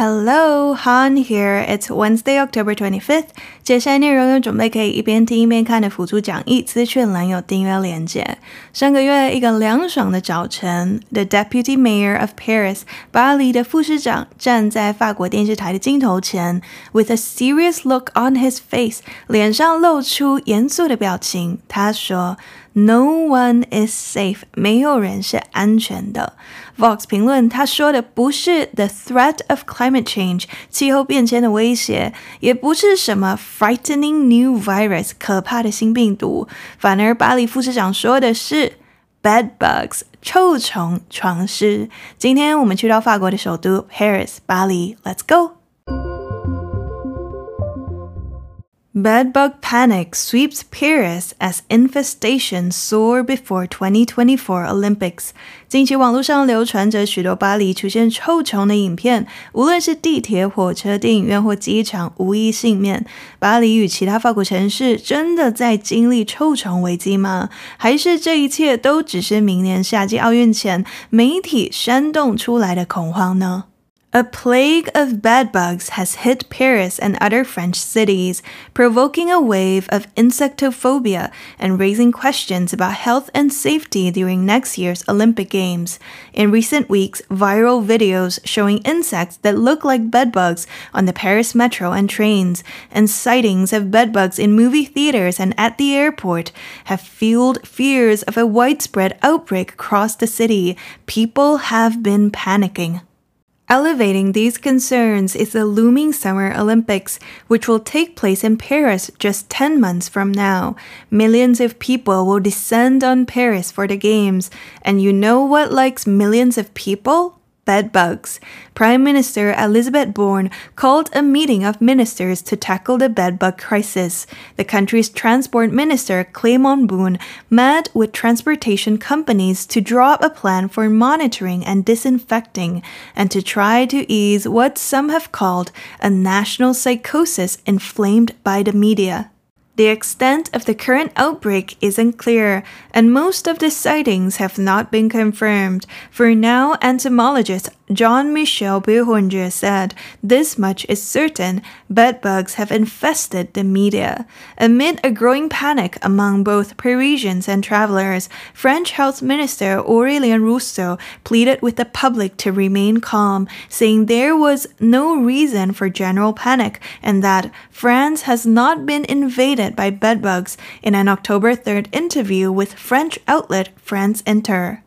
Hello, Han here. It's Wednesday, October 25th. 接下来内容有准备可以一边听一边看的辅助讲义，资讯栏有订阅链接。上个月一个凉爽的早晨，The Deputy Mayor of Paris，巴黎的副市长站在法国电视台的镜头前，with a serious look on his face，脸上露出严肃的表情。他说。 No one is safe，没有人是安全的。Vox 评论他说的不是 the threat of climate change，气候变迁的威胁，也不是什么 frightening new virus，可怕的新病毒，反而巴黎副市长说的是 bed bugs，臭虫、床虱。今天我们去到法国的首都 Paris，巴黎，Let's go。Bedbug panic sweeps Paris as infestation soar before 2024 Olympics。近期网络上流传着许多巴黎出现臭虫的影片，无论是地铁、火车、电影院或机场，无一幸免。巴黎与其他法国城市真的在经历臭虫危机吗？还是这一切都只是明年夏季奥运前媒体煽动出来的恐慌呢？A plague of bedbugs has hit Paris and other French cities, provoking a wave of insectophobia and raising questions about health and safety during next year's Olympic Games. In recent weeks, viral videos showing insects that look like bedbugs on the Paris metro and trains, and sightings of bedbugs in movie theaters and at the airport have fueled fears of a widespread outbreak across the city. People have been panicking. Elevating these concerns is the looming Summer Olympics, which will take place in Paris just 10 months from now. Millions of people will descend on Paris for the Games. And you know what likes millions of people? Bedbugs. Prime Minister Elizabeth Borne called a meeting of ministers to tackle the bedbug crisis. The country's transport minister, Clément Beaune, met with transportation companies to draw up a plan for monitoring and disinfecting, and to try to ease what some have called a national psychosis inflamed by the media. The extent of the current outbreak isn't clear, and most of the sightings have not been confirmed. For now, entomologist Jean-Michel Béranger said this much is certain bedbugs have infested the media. Amid a growing panic among both Parisians and travelers, French Health Minister Aurélien Rousseau pleaded with the public to remain calm, saying there was no reason for general panic and that France has not been invaded by bedbugs in an October 3rd interview with French outlet France Inter.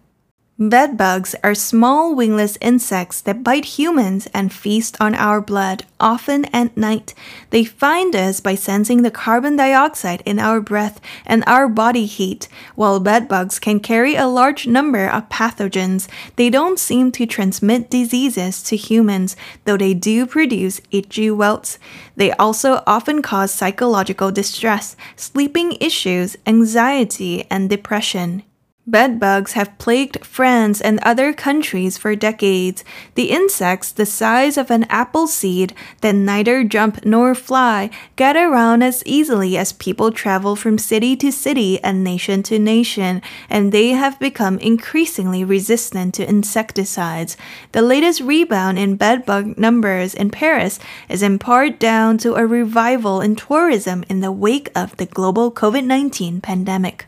Bedbugs are small wingless insects that bite humans and feast on our blood, often at night. They find us by sensing the carbon dioxide in our breath and our body heat. While bedbugs can carry a large number of pathogens, they don't seem to transmit diseases to humans, though they do produce itchy welts. They also often cause psychological distress, sleeping issues, anxiety, and depression. Bedbugs have plagued France and other countries for decades. The insects, the size of an apple seed that neither jump nor fly, get around as easily as people travel from city to city and nation to nation, and they have become increasingly resistant to insecticides. The latest rebound in bedbug numbers in Paris is in part down to a revival in tourism in the wake of the global COVID 19 pandemic.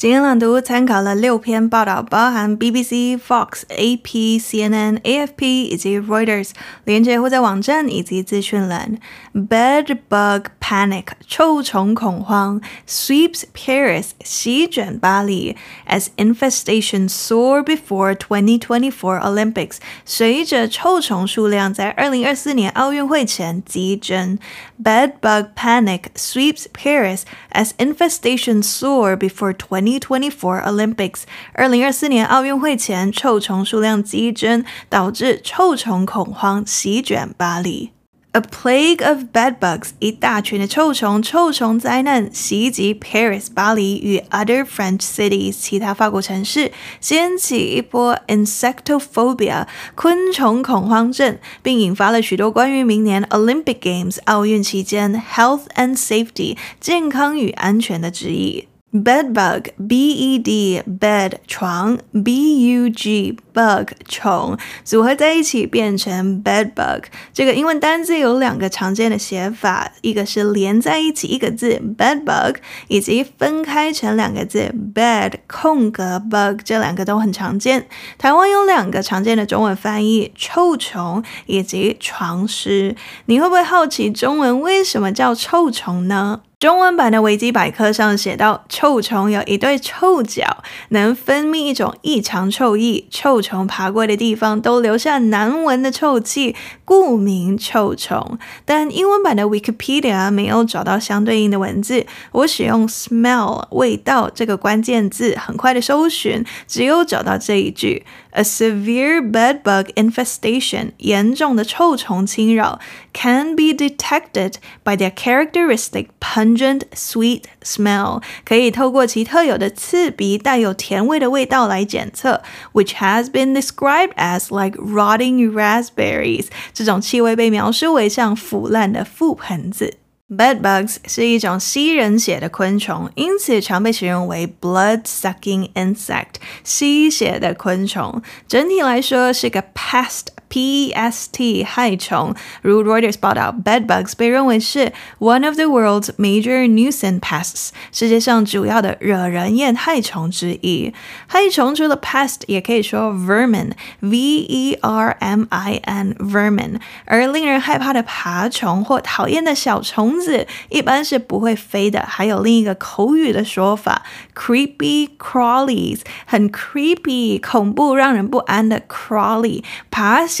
今天朗读参考了六篇报道，包含 BBC、Fox、AP、CNN、AFP 以及 Reuters，连结会在网站以及资讯栏。Bed bug panic 臭虫恐慌 sweeps Paris 席卷巴黎，as infestation soar before 2024 Olympics 随着臭虫数量在二零二四年奥运会前激增。Bed bug panic sweeps Paris as infestation soar before 20 2024 Olympics，二零二四年奥运会前，臭虫数量激增，导致臭虫恐慌席卷巴黎。A plague of bedbugs，一大群的臭虫，臭虫灾难袭击 Paris 巴黎与 other French cities 其他法国城市，掀起一波 insectophobia 昆虫恐慌症，并引发了许多关于明年 Olympic Games 奥运期间 health and safety 健康与安全的质疑。Bed bug, b e d bed 床，b u g bug 虫组合在一起变成 bed bug。这个英文单字有两个常见的写法，一个是连在一起一个字 bed bug，以及分开成两个字 bed 空格 bug，这两个都很常见。台湾有两个常见的中文翻译：臭虫以及床虱。你会不会好奇中文为什么叫臭虫呢？中文版的维基百科上写到，臭虫有一对臭脚，能分泌一种异常臭液，臭虫爬过的地方都留下难闻的臭气，故名臭虫。但英文版的 Wikipedia 没有找到相对应的文字，我使用 smell 味道这个关键字，很快的搜寻，只有找到这一句。A severe bed bug infestation，严重的臭虫侵扰，can be detected by their characteristic pungent sweet smell，可以透过其特有的刺鼻、带有甜味的味道来检测，which has been described as like rotting raspberries，这种气味被描述为像腐烂的覆盆子。 Bedbugs 是一种吸人血的昆虫，因此常被形容为 blood-sucking insect，吸血的昆虫。整体来说是个 pest。P-E-S-T 害虫，如 Reuters 报道，bedbugs 被认为是 one of the world's major nuisance pests，世界上主要的惹人厌害虫之一。害虫除了 pest，也可以说 vermin，V-E-R-M-I-N，vermin。而令人害怕的爬虫或讨厌的小虫子，一般是不会飞的。还有另一个口语的说法，creepy crawlies，很 creepy，恐怖让人不安的 crawly，爬行。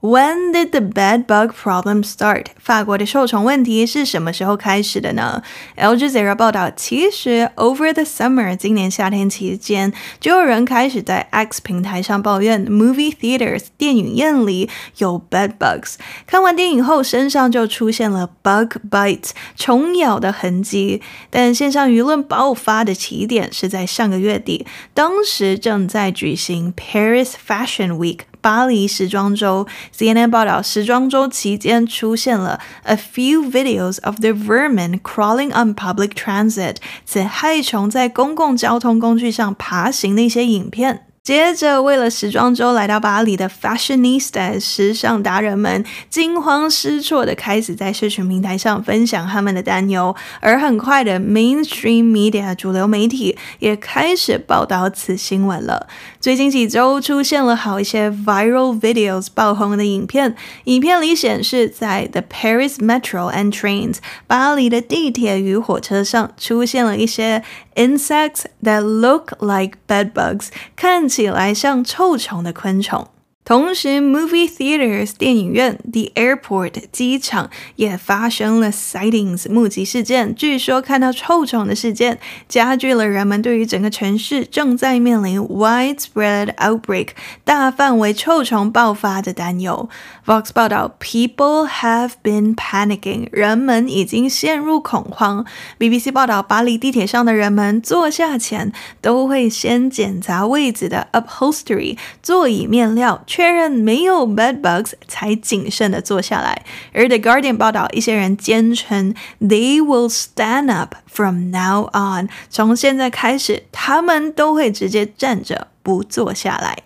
When did the bed bug problem start？法国的臭虫问题是什么时候开始的呢？Al Jazeera 报道，其实 over the summer，今年夏天期间，就有人开始在 X 平台上抱怨 movie theaters 电影院里有 bed bugs。看完电影后，身上就出现了 bug bites 虫咬的痕迹。但线上舆论爆发的起点是在上个月底，当时正在举行 Paris Fashion Week。巴黎时装周，CNN 报道，时装周期间出现了 a few videos of the vermin crawling on public transit，此害虫在公共交通工具上爬行的一些影片。接着，为了时装周来到巴黎的 fashionistas 时尚达人们惊慌失措地开始在社群平台上分享他们的担忧，而很快的 mainstream media 主流媒体也开始报道此新闻了。最近几周出现了好一些 viral videos 爆红的影片，影片里显示在 the Paris Metro and trains 巴黎的地铁与火车上出现了一些 insects that look like bed bugs，看起来像臭虫的昆虫。同时，movie theaters 电影院，the airport 机场也发生了 sightings 目击事件。据说看到臭虫的事件加剧了人们对于整个城市正在面临 widespread outbreak 大范围臭虫爆发的担忧。Vox 报道，people have been panicking，人们已经陷入恐慌。BBC 报道，巴黎地铁上的人们坐下前都会先检查位置的 upholstery 座椅面料。确认没有 bed bugs 才谨慎的坐下来，而 The Guardian 报道，一些人坚称 they will stand up from now on，从现在开始，他们都会直接站着不坐下来。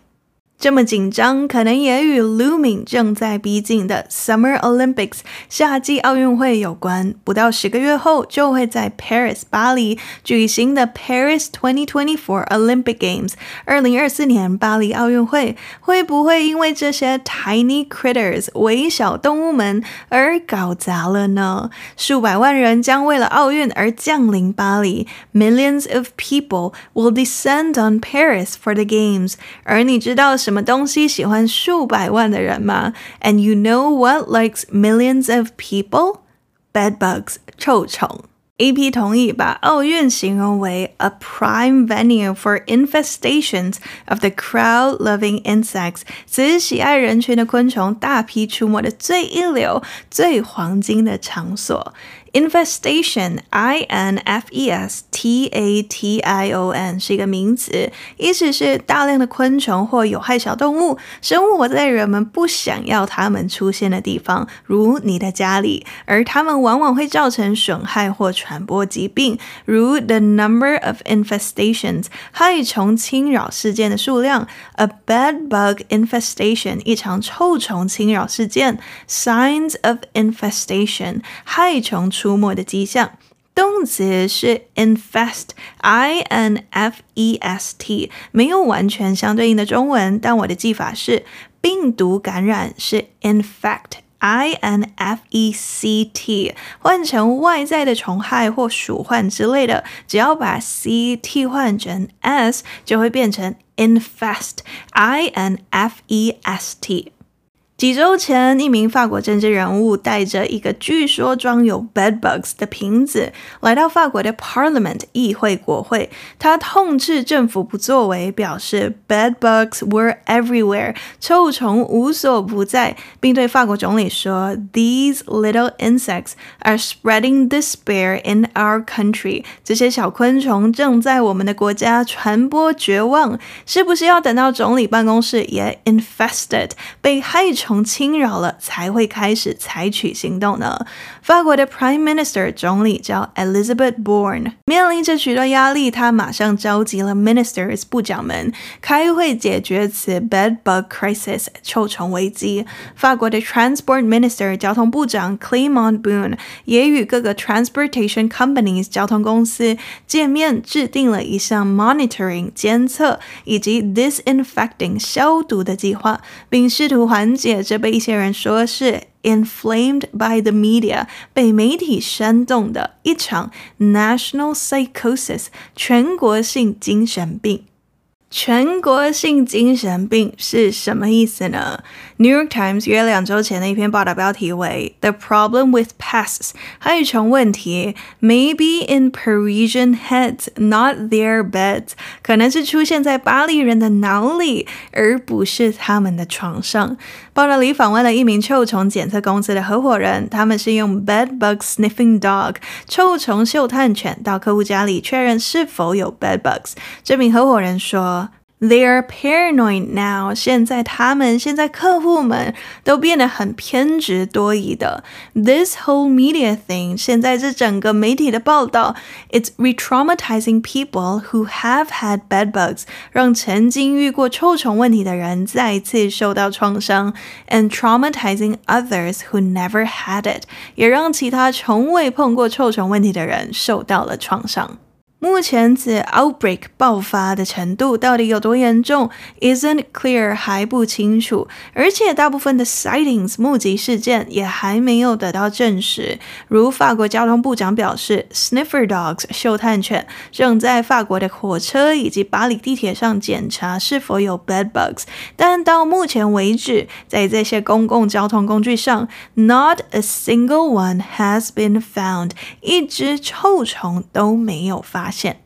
这么紧张，可能也与 looming 正在逼近的 Summer Olympics 夏季奥运会有关。不到十个月后，就会在 Paris 巴黎举行的 Paris 2024 Olympic Games 二零二四年巴黎奥运会，会不会因为这些 tiny critters 微小动物们而搞砸了呢？数百万人将为了奥运而降临巴黎，Millions of people will descend on Paris for the Games。而你知道什 么东西喜欢数百万的人吗？And you know what likes millions of people? Bed bugs，臭虫。AP 同意把奥运形容为 a prime venue for infestations of the crowd-loving insects，此喜爱人群的昆虫大批出没的最一流、最黄金的场所。 Infestation，I N F E S T A T I O N 是一个名词，意思是大量的昆虫或有害小动物，生活在人们不想要它们出现的地方，如你的家里，而它们往往会造成损害或传播疾病，如 the number of infestations 害虫侵扰事件的数量，a bed bug infestation 一场臭虫侵扰事件，signs of infestation 害虫。 出没的迹象，动词是 infest，I N F E S T，没有完全相对应的中文，但我的记法是病毒感染是 infect，I N F E C T，换成外在的虫害或鼠患之类的，只要把 C 替换成 S，就会变成 infest，I N F E S T。几周前，一名法国政治人物带着一个据说装有 bedbugs 的瓶子来到法国的 Parliament 议会国会。他痛斥政府不作为，表示 bedbugs were everywhere，臭虫无所不在，并对法国总理说：“These little insects are spreading despair in our country。”这些小昆虫正在我们的国家传播绝望。是不是要等到总理办公室也 infested 被害虫从侵扰了才会开始采取行动呢？法国的 Prime Minister 总理叫 Elizabeth Borne，面临着许多压力，他马上召集了 Ministers 部长们开会解决此 Bed Bug Crisis 臭虫危机。法国的 Transport Minister 交通部长 Clément Boone 也与各个 Transportation Companies 交通公司见面，制定了一项 Monitoring 监测以及 Disinfecting 消毒的计划，并试图缓解这被一些人说是。Inflamed by the media，被媒体煽动的一场 national psychosis，全国性精神病。全国性精神病是什么意思呢？《New York Times》约两周前的一篇报道标题为 “The problem with pests”，害虫问题 “Maybe in Parisian heads, not their beds”，可能是出现在巴黎人的脑里，而不是他们的床上。报道里访问了一名臭虫检测公司的合伙人，他们是用 “bed bug sniffing dog” 臭虫嗅探犬到客户家里确认是否有 bed bugs。这名合伙人说。They are paranoid now。现在他们，现在客户们都变得很偏执多疑的。This whole media thing，现在这整个媒体的报道，it's re-traumatizing people who have had bed bugs，让曾经遇过臭虫问题的人再次受到创伤，and traumatizing others who never had it，也让其他从未碰过臭虫问题的人受到了创伤。目前此 outbreak 爆发的程度到底有多严重，isn't clear 还不清楚，而且大部分的 sightings 目击事件也还没有得到证实。如法国交通部长表示，sniffer dogs 嗅探犬正在法国的火车以及巴黎地铁上检查是否有 bed bugs，但到目前为止，在这些公共交通工具上，not a single one has been found，一只臭虫都没有发现。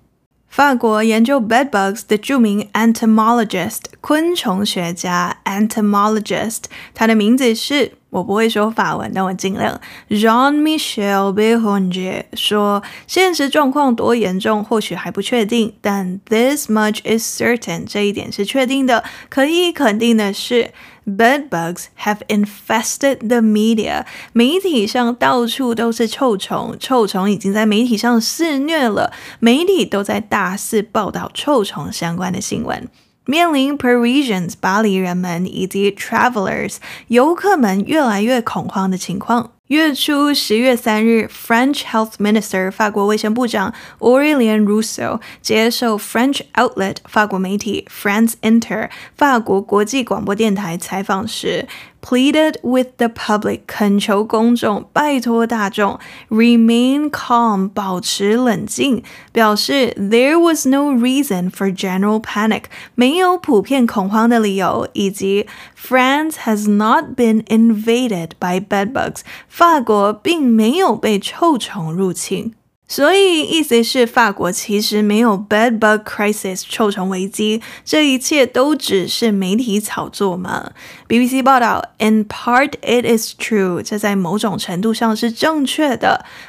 法国研究 bedbugs 的著名 entomologist 昆虫学家 entomologist，他的名字是，我不会说法文，但我尽量。Jean-Michel Béranger 说，现实状况多严重，或许还不确定，但 this much is certain，这一点是确定的，可以肯定的是。Bed bugs have infested the media。媒体上到处都是臭虫，臭虫已经在媒体上肆虐了。媒体都在大肆报道臭虫相关的新闻。面临 Parisians 巴黎人们以及 Travelers 游客们越来越恐慌的情况。月初十月三日，French Health Minister 法国卫生部长 Aurélien Rousseau 接受 French Outlet 法国媒体 France Inter 法国国际广播电台采访时。Pleaded with the public，恳求公众，拜托大众，remain calm，保持冷静，表示 there was no reason for general panic，没有普遍恐慌的理由，以及 France has not been invaded by bedbugs，法国并没有被臭虫入侵。所以，意思是法国其实没有 bed bug crisis 臭虫危机，这一切都只是媒体炒作嘛？BBC 报道，In part it is true，这在某种程度上是正确的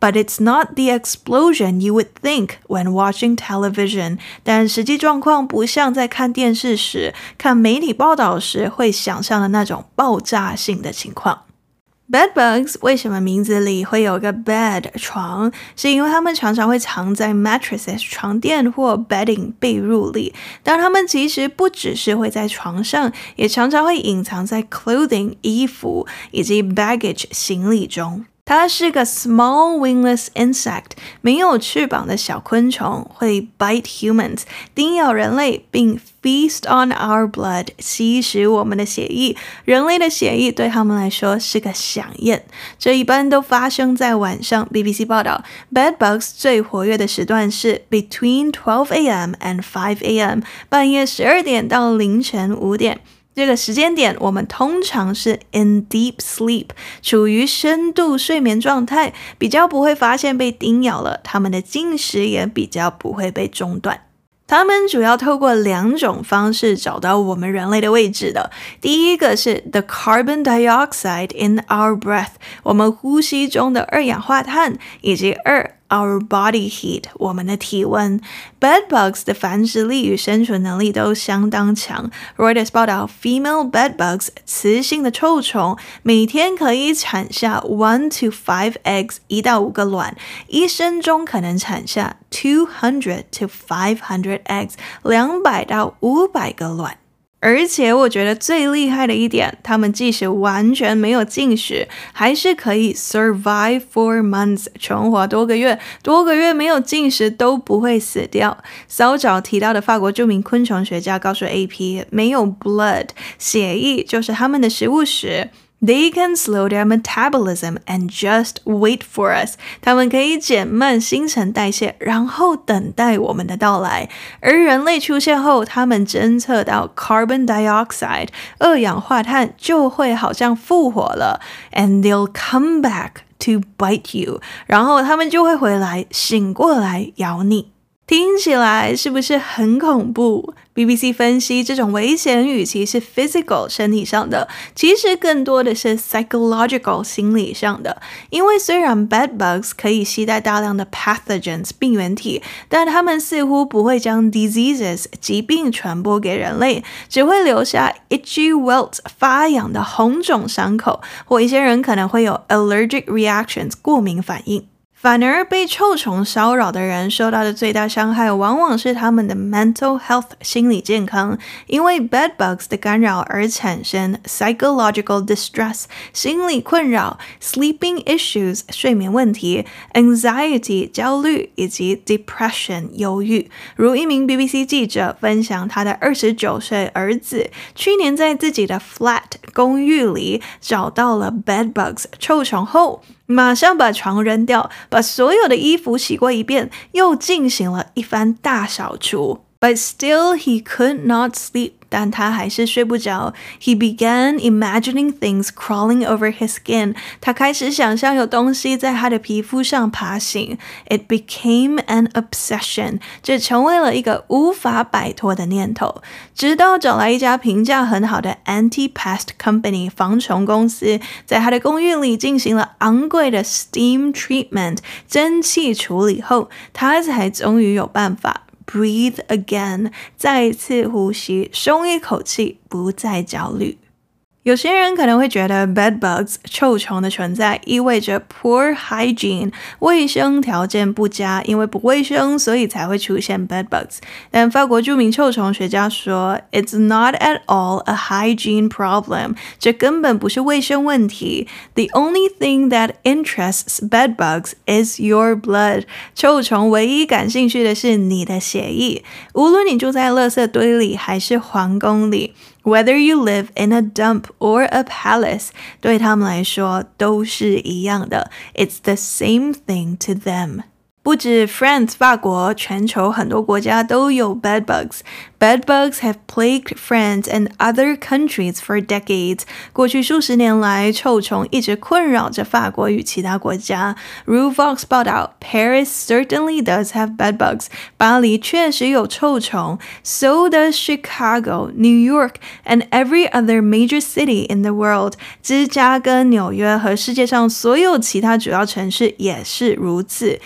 But it's not the explosion you would think when watching television。但实际状况不像在看电视时、看媒体报道时会想象的那种爆炸性的情况。Bedbugs 为什么名字里会有个 bed 床？是因为它们常常会藏在 mattresses 床垫或 bedding 被褥里，但它们其实不只是会在床上，也常常会隐藏在 clothing 衣服以及 baggage 行李中。 它是个 small wingless insect，没有翅膀的小昆虫，会 bite humans，叮咬人类，并 feast on our blood，吸食我们的血液。人类的血液对他们来说是个响宴。这一般都发生在晚上。BBC 报道，bedbugs 最活跃的时段是 between 12 a.m. and 5 a.m.，半夜十二点到凌晨五点。这个时间点，我们通常是 in deep sleep，处于深度睡眠状态，比较不会发现被叮咬了。它们的进食也比较不会被中断。它们主要透过两种方式找到我们人类的位置的。第一个是 the carbon dioxide in our breath，我们呼吸中的二氧化碳，以及二。Our body heat，我们的体温。Bedbugs 的繁殖力与生存能力都相当强。Reuters 报道，female bedbugs 雌性的臭虫每天可以产下 one to five eggs，一到五个卵，一生中可能产下 two hundred to five hundred eggs，两百到五百个卵。 而且我觉得最厉害的一点，他们即使完全没有进食，还是可以 survive for months，存活多个月，多个月没有进食都不会死掉。稍早提到的法国著名昆虫学家告诉 AP，没有 blood，血液就是他们的食物时。They can slow their metabolism and just wait for us。它们可以减慢新陈代谢，然后等待我们的到来。而人类出现后，它们侦测到 carbon dioxide 二氧化碳，就会好像复活了，and they'll come back to bite you。然后它们就会回来，醒过来咬你。 听起来是不是很恐怖？BBC 分析，这种危险与其是 physical 身体上的，其实更多的是 psychological 心理上的。因为虽然 bed bugs 可以携带大量的 pathogens 病原体，但它们似乎不会将 diseases 疾病传播给人类，只会留下 itchy welt 发痒的红肿伤口，或一些人可能会有 allergic reactions 过敏反应。反而被臭虫骚扰的人受到的最大伤害，往往是他们的 mental health 心理健康，因为 bed bugs 的干扰而产生 psychological distress 心理困扰，sleeping issues 睡眠问题，anxiety 焦虑以及 depression 忧郁。如一名 BBC 记者分享，他的二十九岁儿子去年在自己的 flat 公寓里找到了 bed bugs 臭虫后。马上把床扔掉，把所有的衣服洗过一遍，又进行了一番大扫除。But still, he could not sleep. 但他还是睡不着。He began imagining things crawling over his skin. 他开始想象有东西在他的皮肤上爬行。It became an obsession. 这成为了一个无法摆脱的念头。直到找来一家评价很好的 anti-pest company 防虫公司，在他的公寓里进行了昂贵的 steam treatment 蒸汽处理后，他才终于有办法。Breathe again，再次呼吸，松一口气，不再焦虑。有些人可能会觉得 bed bugs 臭虫的存在意味着 poor hygiene 卫生条件不佳，因为不卫生，所以才会出现 bed bugs。但法国著名臭虫学家说，It's not at all a hygiene problem，这根本不是卫生问题。The only thing that interests bed bugs is your blood。臭虫唯一感兴趣的是你的血液，无论你住在垃圾堆里还是皇宫里。Whether you live in a dump or a palace，对他们来说都是一样的。It's the same thing to them. 不止 France 法国，全球很多国家都有 bed bugs。Bed bugs have plagued France and other countries for decades。过去数十年来，臭虫一直困扰着法国与其他国家。如 Vox 报道，Paris certainly does have bed bugs。巴黎确实有臭虫。So does Chicago, New York, and every other major city in the world。芝加哥、纽约和世界上所有其他主要城市也是如此。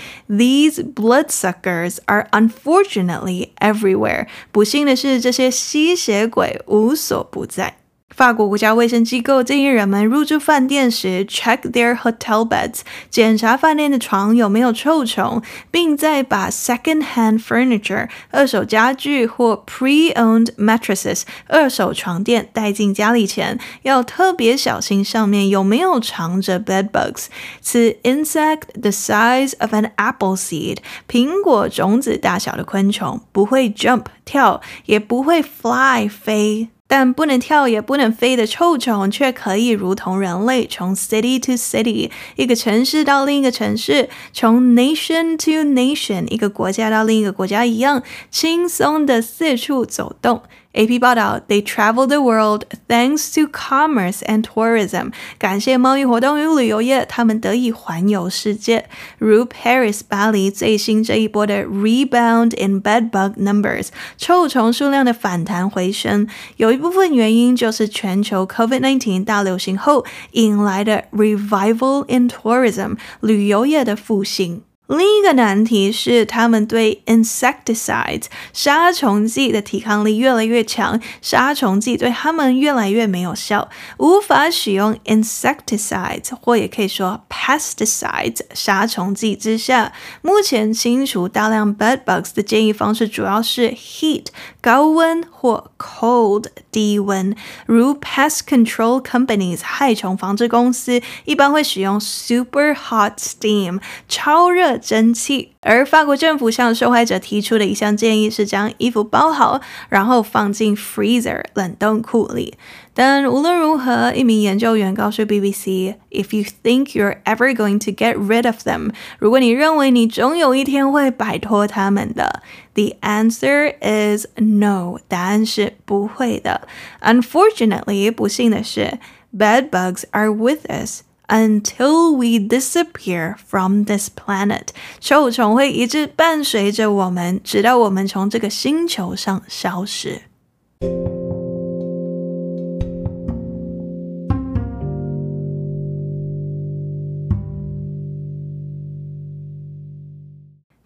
These bloodsuckers are unfortunately everywhere。不幸的是，这些吸血鬼无所不在。 法国国家卫生机构建议人们入住饭店时，check their hotel beds，检查饭店的床有没有臭虫，并再把 second-hand furniture 二手家具或 pre-owned mattresses 二手床垫带进家里前，要特别小心上面有没有藏着 bed bugs。此 insect the size of an apple seed，苹果种子大小的昆虫，不会 jump 跳，也不会 fly 飞。但不能跳也不能飞的臭虫，却可以如同人类，从 city to city 一个城市到另一个城市，从 nation to nation 一个国家到另一个国家一样，轻松的四处走动。AP 报道，They travel the world thanks to commerce and tourism。感谢贸易活动与旅游业，他们得以环游世界。如 Paris 巴黎最新这一波的 rebound in bed bug numbers，臭虫数量的反弹回升，有一部分原因就是全球 COVID-19 大流行后引来的 revival in tourism，旅游业的复兴。另一个难题是，他们对 insecticides 杀虫剂的抵抗力越来越强，杀虫剂对他们越来越没有效，无法使用 insecticides 或也可以说 pesticides 杀虫剂之下，目前清除大量 bed bugs 的建议方式主要是 heat 高温或 cold 低温，如 pest control companies 害虫防治公司一般会使用 super hot steam 超热蒸汽，而法国政府向受害者提出的一项建议是将衣服包好，然后放进 freezer 冷冻库里。但无论如何，一名研究员告诉 BBC：“If you think you're ever going to get rid of them，如果你认为你总有一天会摆脱他们的，the answer is no，答案是不会的。Unfortunately，不幸的是，bed bugs are with us。” Until we disappear from this planet，臭虫会一直伴随着我们，直到我们从这个星球上消失。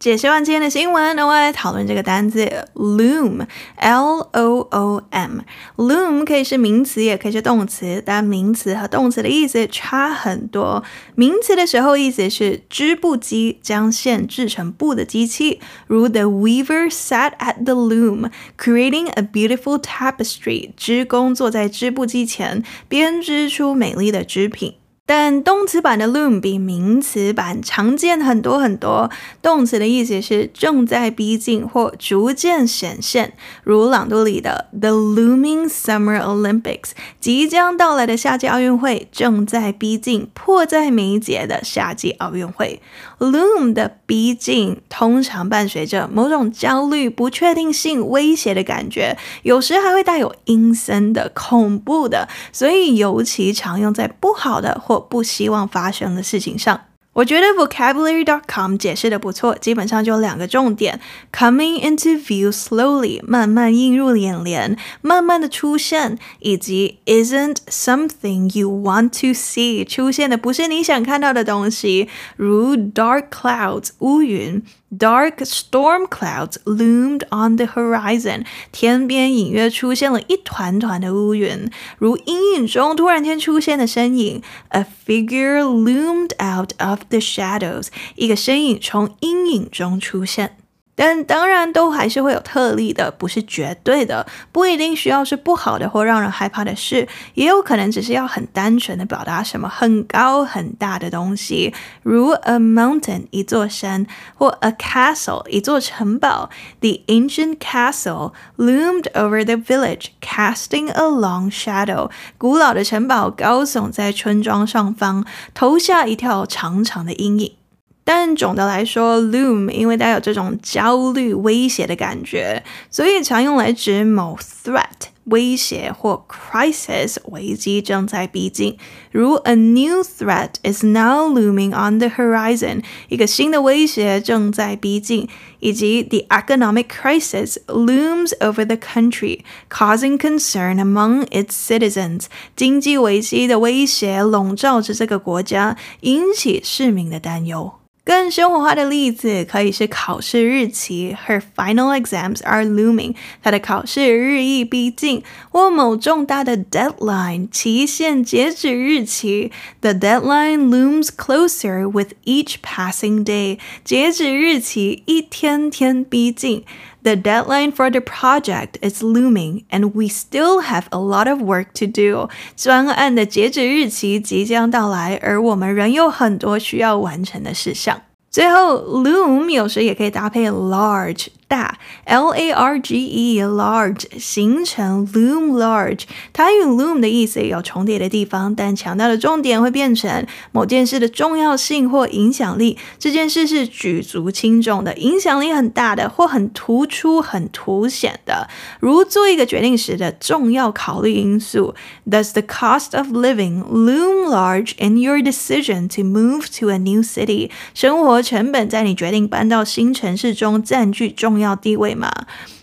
解释完今天的新闻，那我来讨论这个单字 loom，L O O M。loom 可以是名词，也可以是动词，但名词和动词的意思差很多。名词的时候，意思是织布机将线织成布的机器，如 The weaver sat at the loom creating a beautiful tapestry。织工坐在织布机前，编织出美丽的织品。但动词版的 loom 比名词版常见很多很多。动词的意思是正在逼近或逐渐显现，如朗读里的 The looming Summer Olympics，即将到来的夏季奥运会正在逼近，迫在眉睫的夏季奥运会。Loom 的逼近通常伴随着某种焦虑、不确定性、威胁的感觉，有时还会带有阴森的、恐怖的，所以尤其常用在不好的或不希望发生的事情上。我觉得 vocabulary.com 解释的不错，基本上就两个重点：coming into view slowly，慢慢映入眼帘，慢慢的出现，以及 isn't something you want to see，出现的不是你想看到的东西，如 dark clouds，乌云。Dark storm clouds loomed on the horizon。天边隐约出现了一团团的乌云，如阴影中突然间出现的身影。A figure loomed out of the shadows。一个身影从阴影中出现。但当然都还是会有特例的，不是绝对的，不一定需要是不好的或让人害怕的事，也有可能只是要很单纯的表达什么很高很大的东西，如 a mountain 一座山，或 a castle 一座城堡。The ancient castle loomed over the village, casting a long shadow。古老的城堡高耸在村庄上方，投下一条长长的阴影。但总的来说，loom 因为带有这种焦虑、威胁的感觉，所以常用来指某 threat 威胁或 crisis 危机正在逼近。如 A new threat is now looming on the horizon，一个新的威胁正在逼近，以及 The economic crisis looms over the country, causing concern among its citizens。经济危机的威胁笼罩着这个国家，引起市民的担忧。 更生活化的例子可以是考试日期，Her final exams are looming。她的考试日益逼近，或某重大的 deadline 期限截止日期，The deadline looms closer with each passing day。截止日期一天天逼近。The deadline for the project is looming, and we still have a lot of work to do. 专案的截止日期即将到来，而我们仍有很多需要完成的事项。最后，loom 有时也可以搭配 large。 大 L A R G E large 形成 loom large，它与 loom 的意思也有重叠的地方，但强调的重点会变成某件事的重要性或影响力。这件事是举足轻重的，影响力很大的，或很突出、很凸显的。如做一个决定时的重要考虑因素。Does the cost of living loom large in your decision to move to a new city？生活成本在你决定搬到新城市中占据重要要地位吗？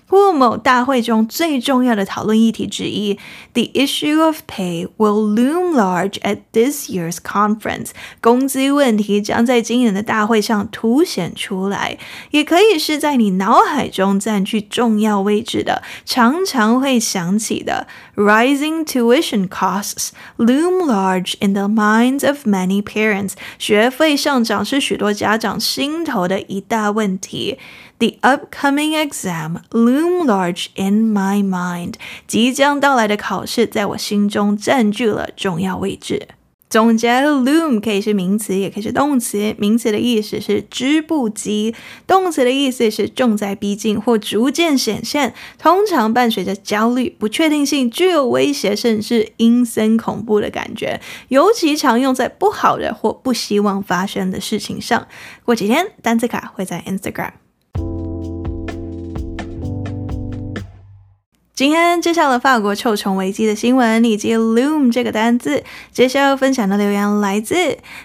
或某大会中最重要的讨论议题之一，The issue of pay will loom large at this year's conference。工资问题将在今年的大会上凸显出来。也可以是在你脑海中占据重要位置的，常常会想起的。Rising tuition costs loom large in the minds of many parents。学费上涨是许多家长心头的一大问题。The upcoming exam loom large in my mind。即将到来的考试在我心中占据了重要位置。总结，loom 可以是名词，也可以是动词。名词的意思是织布机，动词的意思是正在逼近或逐渐显现，通常伴随着焦虑、不确定性、具有威胁，甚至阴森恐怖的感觉。尤其常用在不好的或不希望发生的事情上。过几天，单词卡会在 Instagram。今天介绍了法国臭虫危机的新闻以及 loom 这个单字。接下来分享的留言来自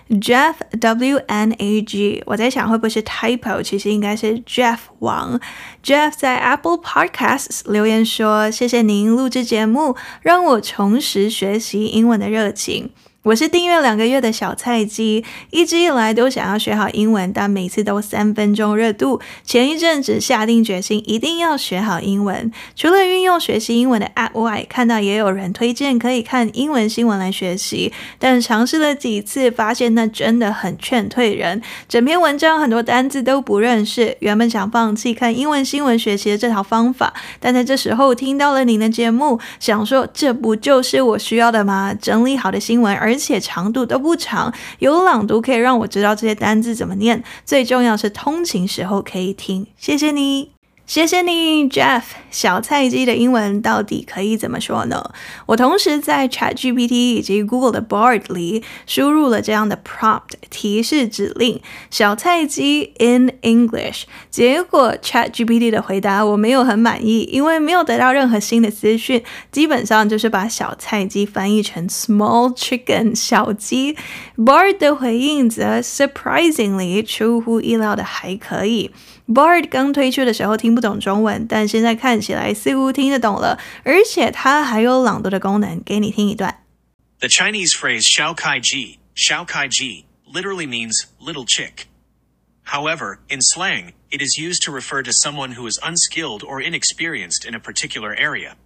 Jeff W N A G。我在想会不会是 typo，其实应该是 Jeff 王。Jeff 在 Apple Podcasts 留言说：“谢谢您录制节目，让我重拾学习英文的热情。”我是订阅两个月的小菜鸡，一直以来都想要学好英文，但每次都三分钟热度。前一阵子下定决心一定要学好英文，除了运用学习英文的 App 外，看到也有人推荐可以看英文新闻来学习，但尝试了几次，发现那真的很劝退人。整篇文章很多单字都不认识，原本想放弃看英文新闻学习的这套方法，但在这时候听到了您的节目，想说这不就是我需要的吗？整理好的新闻，而而且长度都不长，有朗读可以让我知道这些单字怎么念，最重要是通勤时候可以听。谢谢你。谢谢你，Jeff。小菜鸡的英文到底可以怎么说呢？我同时在 ChatGPT 以及 Google 的 Bard 里输入了这样的 prompt 提示指令：小菜鸡 in English。结果 ChatGPT 的回答我没有很满意，因为没有得到任何新的资讯，基本上就是把小菜鸡翻译成 small chicken 小鸡。Bard 的回应则 surprisingly 出乎意料的还可以。Bard 刚推出的时候听不懂中文，但现在看起来似乎听得懂了，而且它还有朗读的功能，给你听一段。The Chinese phrase "shao kai ji", "shao kai ji" literally means little chick. However, in slang, it is used to refer to someone who is unskilled or inexperienced in a particular area.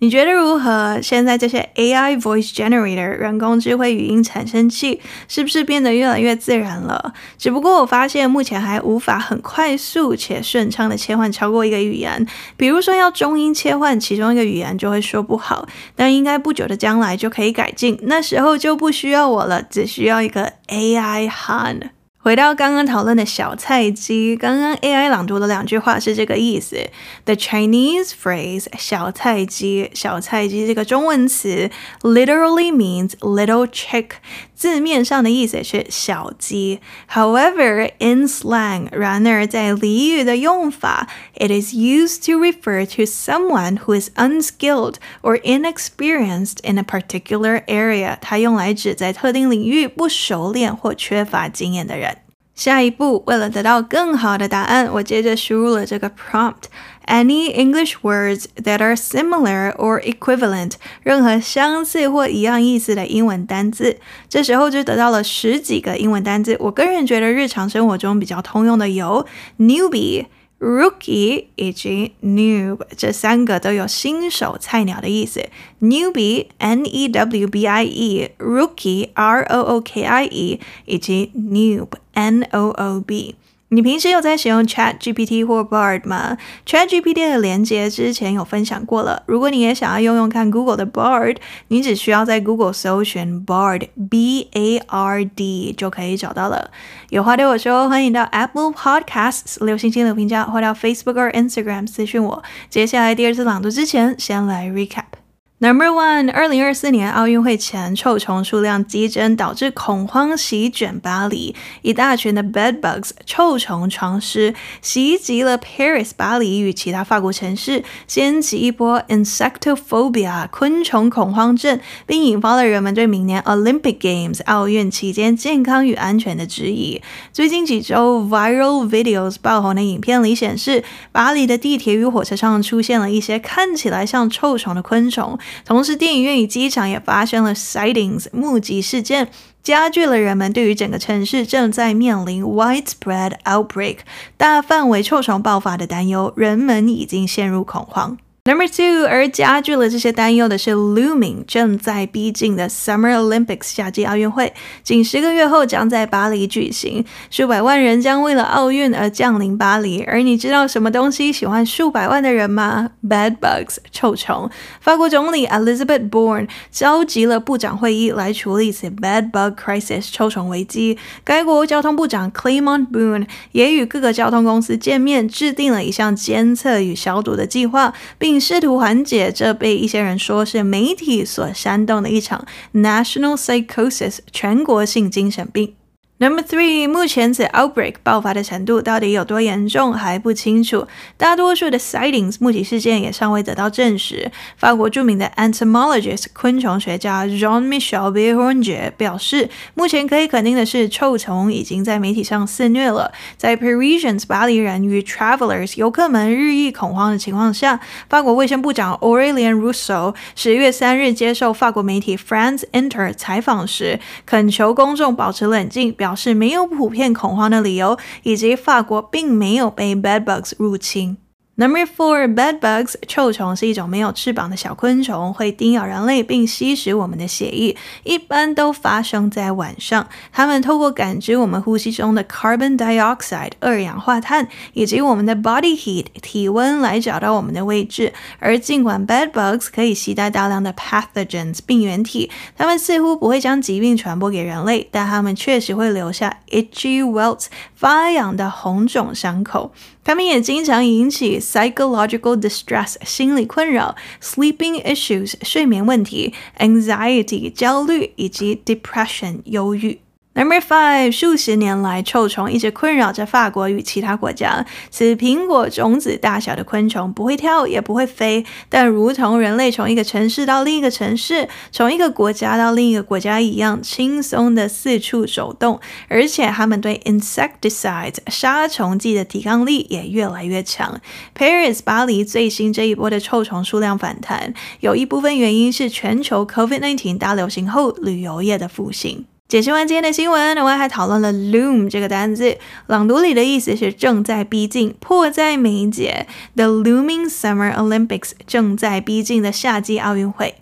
你觉得如何？现在这些 AI voice generator 人工智慧语音产生器是不是变得越来越自然了？只不过我发现目前还无法很快速且顺畅的切换超过一个语言，比如说要中英切换其中一个语言就会说不好，但应该不久的将来就可以改进，那时候就不需要我了，只需要一个 AI Han。回到刚刚讨论的小菜鸡，刚刚 AI 朗读的两句话是这个意思。The Chinese phrase “小菜鸡”，小菜鸡这个中文词 literally means little chick，字面上的意思是小鸡。However, in slang，然而在俚语的用法，it is used to refer to someone who is unskilled or inexperienced in a particular area。它用来指在特定领域不熟练或缺乏经验的人。下一步，为了得到更好的答案，我接着输入了这个 prompt。Any English words that are similar or equivalent，任何相似或一样意思的英文单字。这时候就得到了十几个英文单字。我个人觉得日常生活中比较通用的有 newbie。Rookie 以及 noob 这三个都有新手、菜鸟的意思。Newbie N-E-W-B-I-E，Rookie R-O-O-K-I-E，以及 noob N-O-O-B。你平时有在使用 Chat GPT 或 Bard 吗？Chat GPT 的连接之前有分享过了。如果你也想要用用看 Google 的 Bard，你只需要在 Google 搜寻 Bard B A R D 就可以找到了。有话对我说，欢迎到 Apple Podcasts 留星星的评价，或到 Facebook 或 Instagram 私讯我。接下来第二次朗读之前，先来 Recap。Number one，二零二四年奥运会前，臭虫数量激增，导致恐慌席卷巴黎。一大群的 bed bugs 臭虫床虱袭击了 Paris 巴黎与其他法国城市，掀起一波 insectophobia 昆虫恐慌症，并引发了人们对明年 Olympic Games 奥运期间健康与安全的质疑。最近几周 viral videos 爆红的影片里显示，巴黎的地铁与火车上出现了一些看起来像臭虫的昆虫。同时，电影院与机场也发生了 sightings 目击事件，加剧了人们对于整个城市正在面临 widespread outbreak 大范围臭虫爆发的担忧，人们已经陷入恐慌。Number two，而加剧了这些担忧的是 looming 正在逼近的 Summer Olympics 夏季奥运会，仅十个月后将在巴黎举行，数百万人将为了奥运而降临巴黎。而你知道什么东西喜欢数百万的人吗？Bed bugs 臭虫。法国总理 Elizabeth Borne 召集了部长会议来处理此 bed bug crisis 臭虫危机。该国交通部长 Clément Boone 也与各个交通公司见面，制定了一项监测与消毒的计划，并。试图缓解这被一些人说是媒体所煽动的一场 national psychosis 全国性精神病。Number three，目前此 outbreak 爆发的程度到底有多严重还不清楚。大多数的 sightings 目击事件也尚未得到证实。法国著名的 entomologist 昆虫学家 Jean-Michel Béranger 表示，目前可以肯定的是，臭虫已经在媒体上肆虐了。在 Parisians 巴黎人与 travelers 游客们日益恐慌的情况下，法国卫生部长 Aurelien Rousseau 十月三日接受法国媒体 France Inter 采访时，恳求公众保持冷静，表表示没有普遍恐慌的理由，以及法国并没有被 Bad Bugs 入侵。Number four, bed bugs 臭虫是一种没有翅膀的小昆虫，会叮咬人类并吸食我们的血液，一般都发生在晚上。它们透过感知我们呼吸中的 carbon dioxide 二氧化碳以及我们的 body heat 体温来找到我们的位置。而尽管 bed bugs 可以携带大量的 pathogens 病原体，它们似乎不会将疾病传播给人类，但它们确实会留下 itchy welts 发痒的红肿伤口。他们也经常引起 psychological distress 心理困扰、sleeping issues 睡眠问题、anxiety 焦虑以及 depression 忧郁。Number five，数十年来，臭虫一直困扰着法国与其他国家。此苹果种子大小的昆虫不会跳，也不会飞，但如同人类从一个城市到另一个城市，从一个国家到另一个国家一样，轻松地四处走动。而且，它们对 insecticide 杀虫剂的抵抗力也越来越强。Paris 巴黎最新这一波的臭虫数量反弹，有一部分原因是全球 COVID-19 大流行后旅游业的复兴。解释完今天的新闻，我们还讨论了 loom 这个单字，朗读里的意思是正在逼近、迫在眉睫。The looming summer Olympics 正在逼近的夏季奥运会。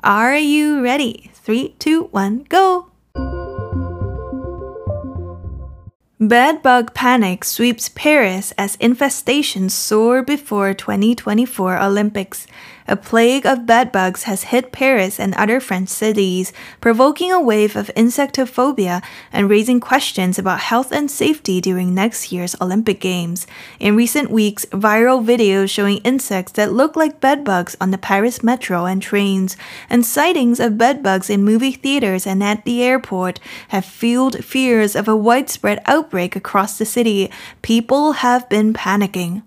Are you ready? Three, two, one, go! Bedbug panic sweeps Paris as infestations soar before 2024 Olympics. A plague of bedbugs has hit Paris and other French cities, provoking a wave of insectophobia and raising questions about health and safety during next year's Olympic Games. In recent weeks, viral videos showing insects that look like bedbugs on the Paris metro and trains, and sightings of bedbugs in movie theaters and at the airport have fueled fears of a widespread outbreak across the city. People have been panicking.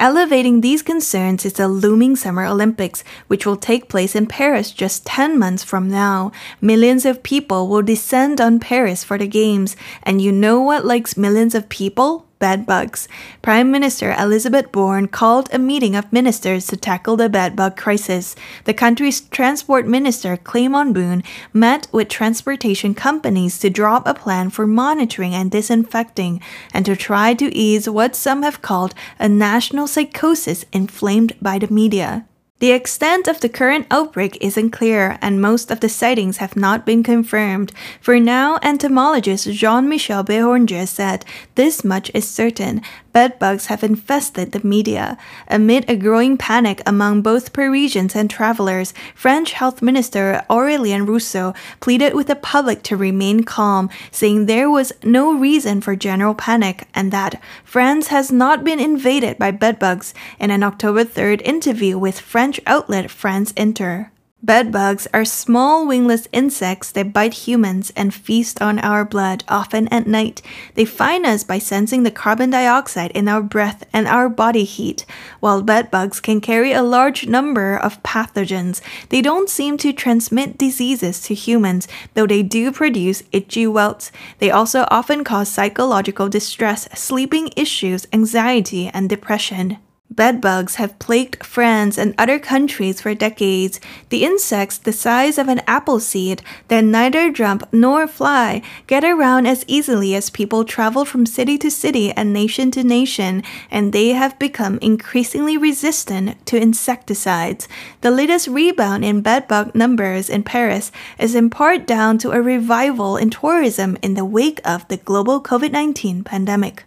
Elevating these concerns is the looming Summer Olympics, which will take place in Paris just 10 months from now. Millions of people will descend on Paris for the Games, and you know what likes millions of people? Bedbugs. Prime Minister Elizabeth Bourne called a meeting of ministers to tackle the bedbug crisis. The country's transport minister, Clement Boone, met with transportation companies to draw up a plan for monitoring and disinfecting, and to try to ease what some have called a national psychosis inflamed by the media. The extent of the current outbreak isn't clear, and most of the sightings have not been confirmed. For now, entomologist Jean Michel Béranger said this much is certain bedbugs have infested the media. Amid a growing panic among both Parisians and travelers, French Health Minister Aurélien Rousseau pleaded with the public to remain calm, saying there was no reason for general panic and that France has not been invaded by bedbugs in an October 3rd interview with French French outlet France Inter. Bedbugs are small wingless insects that bite humans and feast on our blood, often at night. They find us by sensing the carbon dioxide in our breath and our body heat. While bedbugs can carry a large number of pathogens, they don't seem to transmit diseases to humans, though they do produce itchy welts. They also often cause psychological distress, sleeping issues, anxiety, and depression. Bedbugs have plagued France and other countries for decades. The insects, the size of an apple seed, that neither jump nor fly, get around as easily as people travel from city to city and nation to nation, and they have become increasingly resistant to insecticides. The latest rebound in bedbug numbers in Paris is in part down to a revival in tourism in the wake of the global COVID 19 pandemic.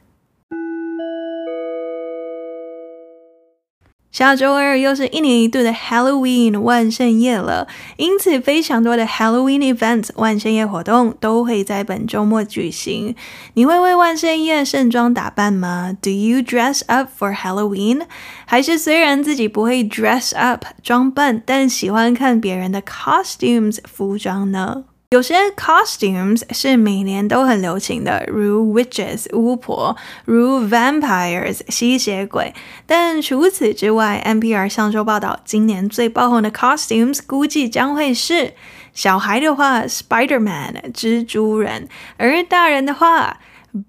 下周二又是一年一度的 Halloween 万圣夜了，因此非常多的 Halloween events 万圣夜活动都会在本周末举行。你会为万圣夜盛装打扮吗？Do you dress up for Halloween？还是虽然自己不会 dress up 装扮，但喜欢看别人的 costumes 服装呢？有些 costumes 是每年都很流行的，如 witches 巫婆，如 vampires 吸血鬼。但除此之外，NPR 上周报道，今年最爆红的 costumes 估计将会是小孩的话，Spider-Man 蜘蛛人，而大人的话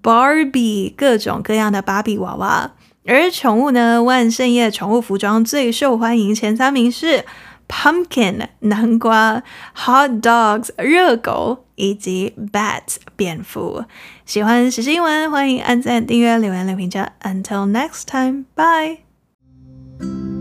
，Barbie 各种各样的芭比娃娃。而宠物呢，万圣夜宠物服装最受欢迎前三名是。pumpkin 南瓜、hot dogs 热狗以及 bats 蝙蝠。喜欢时事英文，欢迎按赞、订阅、留言、留评价。Until next time, bye.